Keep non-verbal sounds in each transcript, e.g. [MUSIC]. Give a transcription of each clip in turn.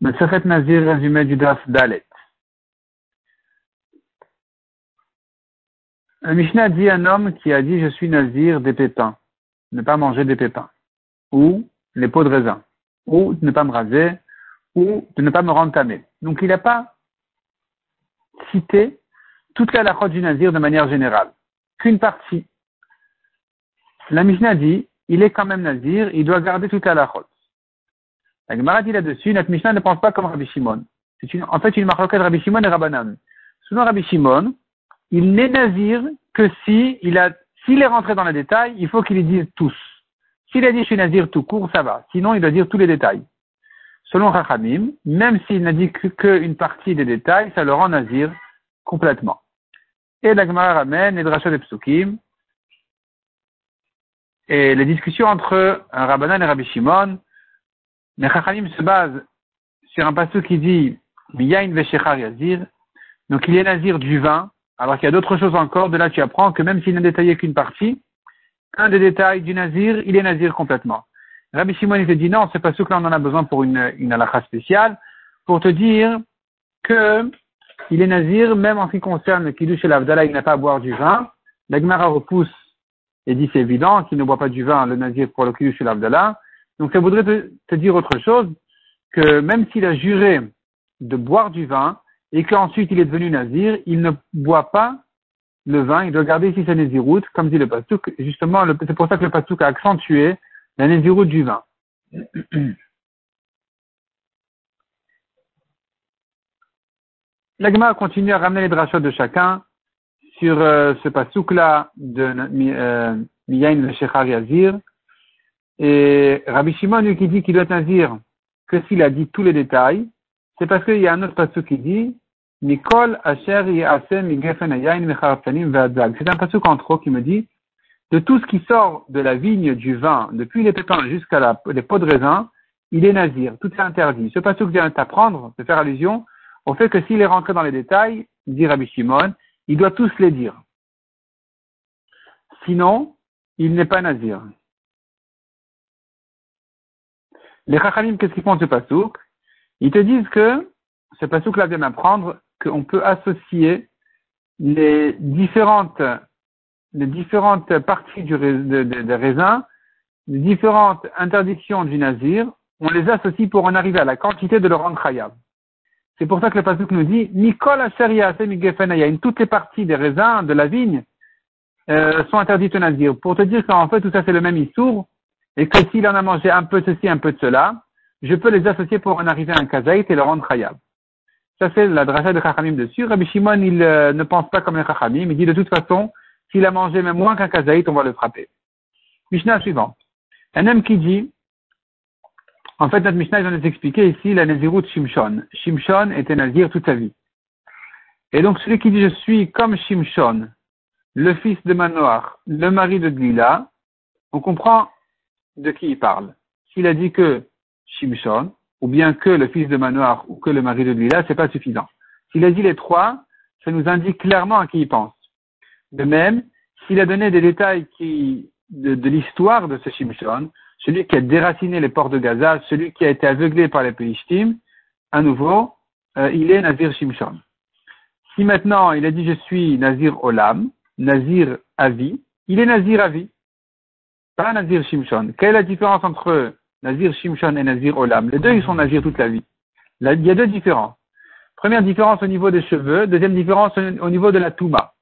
Maseret Nazir, résumé du Daf Dalet. Un Mishnah dit un homme qui a dit je suis Nazir des pépins, ne pas manger des pépins, ou les pots de raisin, ou de ne pas me raser, ou de ne pas me rentamer. Donc il n'a pas cité toute la lachot du Nazir de manière générale, qu'une partie. La Mishnah dit il est quand même Nazir, il doit garder toute la lachot. La Gemara dit là-dessus, notre Mishnah ne pense pas comme Rabbi Shimon. C'est une, en fait une de Rabbi Shimon et Rabbanan. Selon Rabbi Shimon, il n'est nazir que si il a, s'il est rentré dans les détails, il faut qu'il les dise tous. S'il a dit je suis nazir tout court, ça va. Sinon, il doit dire tous les détails. Selon Rachamim, même s'il n'a dit qu'une partie des détails, ça le rend nazir complètement. Et la Gemara ramène les drachot des psukim. Et les discussions entre Rabbanan et Rabbi Shimon, mais Chachamim se base sur un passage qui dit Miyain veshechar yazir. Donc il est nazir du vin, alors qu'il y a d'autres choses encore. De là, tu apprends que même s'il n'a détaillé qu'une partie, un des détails du nazir, il est nazir complètement. Rabbi Shimon, il te dit non, c'est pas ce que là on en a besoin pour une, une spéciale, pour te dire que il est nazir, même en ce qui concerne le kiddush et l'avdallah, il n'a pas à boire du vin. La repousse et dit c'est évident qu'il ne boit pas du vin, le nazir pour le kiddush et l'avdallah. Donc ça voudrait te, dire autre chose, que même s'il a juré de boire du vin, et qu'ensuite il est devenu nazir, il ne boit pas le vin, il doit garder ici sa naziroute, comme dit le pastouk. Justement, c'est pour ça que le pastouk a accentué la naziroute du vin. [CLEARS THROAT] L'agma continue à ramener les drachot de chacun sur euh, ce pasouk-là de euh, Miyain le Shechar Yazir, et Rabbi Shimon, lui, qui dit qu'il doit nazir que s'il a dit tous les détails, c'est parce qu'il y a un autre passage qui dit Mikol Asher C'est un passage en trop qui me dit de tout ce qui sort de la vigne du vin, depuis les pépins jusqu'à les pots de raisin, il est nazir. Tout est interdit. Ce passage vient t'apprendre, de faire allusion au fait que s'il est rentré dans les détails, dit Rabbi Shimon, il doit tous les dire. Sinon, il n'est pas nazir. Les Chachamim, qu'est-ce qu'ils font de ce pasouk Ils te disent que ce pasouk-là vient d'apprendre qu'on peut associer les différentes, les différentes parties du, de, de, raisin, les différentes interdictions du nazir, on les associe pour en arriver à la quantité de leur rendre C'est pour ça que le pasouk nous dit Mikol toutes les parties des raisins, de la vigne, euh, sont interdites au nazir. Pour te dire qu'en fait tout ça c'est le même issour, et que s'il en a mangé un peu de ceci, un peu de cela, je peux les associer pour en arriver à un kazaït et le rendre khayab. Ça, c'est la dracha de Chachamim dessus. Rabbi Shimon, il euh, ne pense pas comme les Chachamim. Il dit de toute façon, s'il a mangé même moins qu'un kazaït, on va le frapper. Mishnah suivant. Un homme qui dit, en fait, notre Mishnah, vient de expliquer ici la Nazirut Shimshon. Shimshon était Nazir toute sa vie. Et donc, celui qui dit je suis comme Shimshon, le fils de Manoach, le mari de Glila, on comprend de qui il parle. S'il a dit que Shimshon, ou bien que le fils de Manoir, ou que le mari de Lila, c'est pas suffisant. S'il a dit les trois, ça nous indique clairement à qui il pense. De même, s'il a donné des détails de, l'histoire de ce Shimshon, celui qui a déraciné les ports de Gaza, celui qui a été aveuglé par les Pélishtim, à nouveau, euh, il est Nazir Shimshon. Si maintenant il a dit je suis Nazir Olam, Nazir Avi, il est Nazir Avi pas Nazir Shimshon. Quelle est la différence entre Nazir Shimshon et Nazir Olam? Les deux, ils sont Nazir toute la vie. il y a deux différences. Première différence au niveau des cheveux, deuxième différence au niveau de la Touma.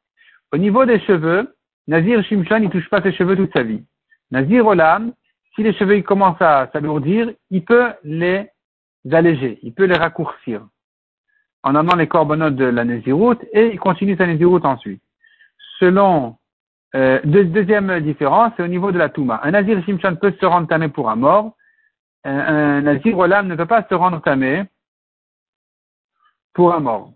Au niveau des cheveux, Nazir Shimshon, il touche pas ses cheveux toute sa vie. Nazir Olam, si les cheveux commencent à s'alourdir, il peut les alléger, il peut les raccourcir en amenant les corbanotes de la Naziroute et il continue sa Naziroute ensuite. Selon euh, deuxième différence, c'est au niveau de la Touma. Un Nazir Shimshon peut se rendre tamé pour un mort. Un, Nazir Olam ne peut pas se rendre tamé pour un mort.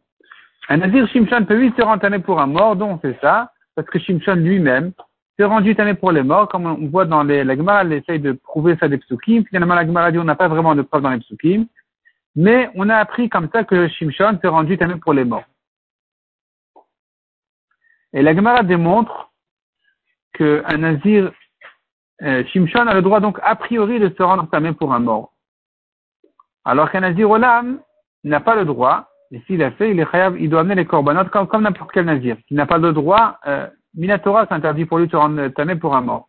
Un Nazir Shimshon peut lui se rendre tamé pour un mort, donc c'est ça, parce que Shimshon lui-même s'est rendu tamé pour les morts, comme on voit dans les, la elle essaye de prouver ça des psukim. Finalement, la Gemara dit on n'a pas vraiment de preuve dans les psukim. Mais on a appris comme ça que Shimshon s'est rendu tamé pour les morts. Et la Gemara démontre qu'un nazir euh, Shimshon a le droit donc a priori de se rendre tamé pour un mort. Alors qu'un nazir olam n'a pas le droit, et s'il a fait, il est khayab, il doit amener les corbanotes comme, comme n'importe quel nazir. Il n'a pas le droit, euh, Minatora s'interdit pour lui de se rendre tamé pour un mort.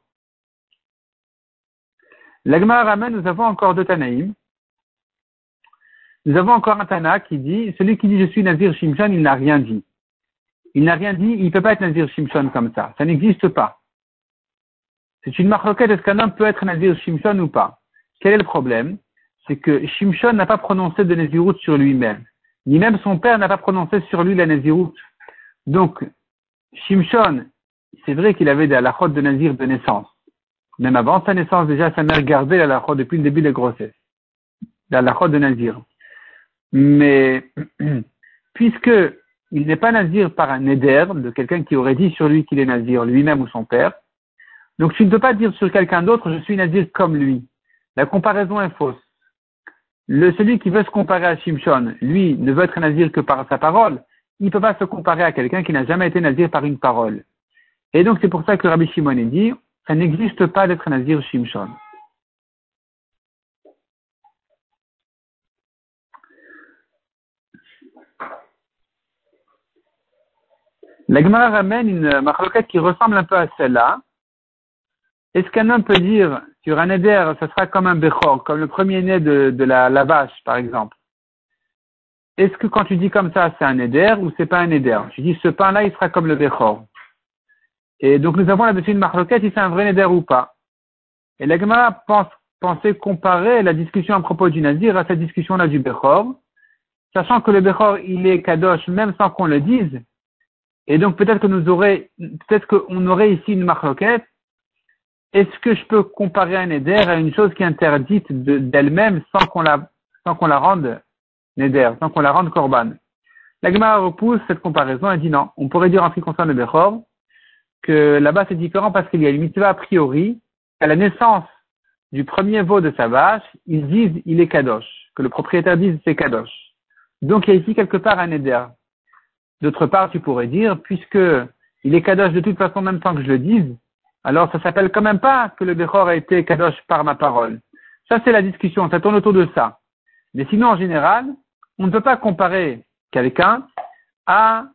L'Agmar ramène, nous avons encore deux Tanaïm. Nous avons encore un Tana qui dit, celui qui dit je suis Nazir Shimshon, il n'a rien dit. Il n'a rien dit, il ne peut pas être Nazir Shimshon comme ça. Ça n'existe pas. C'est une marque est-ce qu'un homme peut être Nazir Shimshon ou pas? Quel est le problème? C'est que Shimshon n'a pas prononcé de Nazirout sur lui-même. Ni même son père n'a pas prononcé sur lui la Nazirout. Donc, Shimshon, c'est vrai qu'il avait des halachot de Nazir de naissance. Même avant sa naissance, déjà, sa mère gardait la halachot depuis le début de la grossesse. La halachot de Nazir. Mais, [CLEARS THROAT] puisque il n'est pas Nazir par un éder de quelqu'un qui aurait dit sur lui qu'il est Nazir, lui-même ou son père, donc tu ne peux pas dire sur quelqu'un d'autre, je suis Nazir comme lui. La comparaison est fausse. Le, celui qui veut se comparer à Shimshon, lui, ne veut être Nazir que par sa parole. Il ne peut pas se comparer à quelqu'un qui n'a jamais été Nazir par une parole. Et donc c'est pour ça que Rabbi Shimon dit, ça n'existe pas d'être Nazir Shimshon. La Gemara ramène une marloquette qui ressemble un peu à celle-là. Est-ce qu'un homme peut dire sur un éder, ça sera comme un bechor, comme le premier né de, la, la, vache, par exemple? Est-ce que quand tu dis comme ça, c'est un éder ou c'est pas un éder? Tu dis ce pain-là, il sera comme le bechor. Et donc nous avons là-dessus une marloquette, si c'est un vrai neder ou pas. Et la Gemara pense, pensait comparer la discussion à propos du Nazir à cette discussion-là du Bechor, sachant que le Bechor, il est Kadosh même sans qu'on le dise. Et donc peut-être que nous aurait, peut-être qu'on aurait ici une marloquette. Est-ce que je peux comparer un Neder à une chose qui est interdite d'elle-même sans qu'on la, sans qu'on la rende Neder, sans qu'on la rende Korban? La Gemara repousse cette comparaison et dit non. On pourrait dire en ce qui concerne le Bechor, que là-bas c'est différent parce qu'il y a une mitzvah a priori, à la naissance du premier veau de sa vache, ils disent il est kadosh, que le propriétaire dise c'est kadosh. Donc il y a ici quelque part un éder. D'autre part, tu pourrais dire, puisque il est kadosh de toute façon même temps que je le dise, alors ça s'appelle quand même pas que le Bechor a été kadosh par ma parole. Ça c'est la discussion, ça tourne autour de ça. Mais sinon en général, on ne peut pas comparer quelqu'un à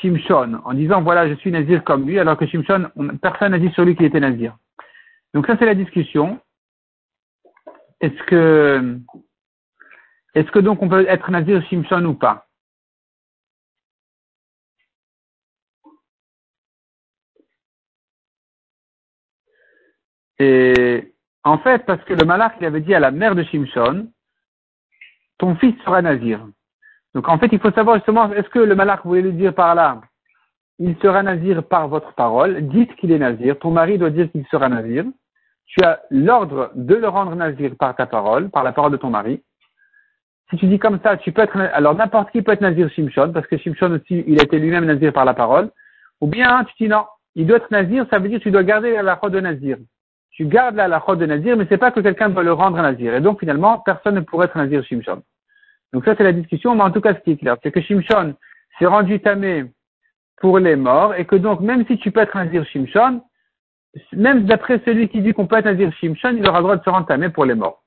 Shimshon en disant voilà je suis nazir comme lui alors que Shimshon personne n'a dit sur lui qu'il était nazir. Donc ça c'est la discussion. Est-ce que est-ce que donc on peut être nazir Shimshon ou pas? Et en fait parce que le malach il avait dit à la mère de Shimshon ton fils sera nazir. Donc en fait, il faut savoir justement, est-ce que le malach voulait lui dire par là, il sera nazir par votre parole, dites qu'il est nazir, ton mari doit dire qu'il sera nazir, tu as l'ordre de le rendre nazir par ta parole, par la parole de ton mari. Si tu dis comme ça, tu peux être, alors n'importe qui peut être nazir Shimshon, parce que Shimshon aussi, il a été lui-même nazir par la parole, ou bien tu dis non, il doit être nazir, ça veut dire que tu dois garder la lachot de nazir. Tu gardes la lachot de nazir, mais c'est pas que quelqu'un doit le rendre nazir. Et donc finalement, personne ne pourrait être nazir Shimshon. Donc ça, c'est la discussion, mais en tout cas, ce qui est clair, c'est que Shimshon s'est rendu tamé pour les morts, et que donc, même si tu peux être un Zir Shimshon, même d'après celui qui dit qu'on peut être un Zir Shimshon, il aura le droit de se rendre tamé pour les morts.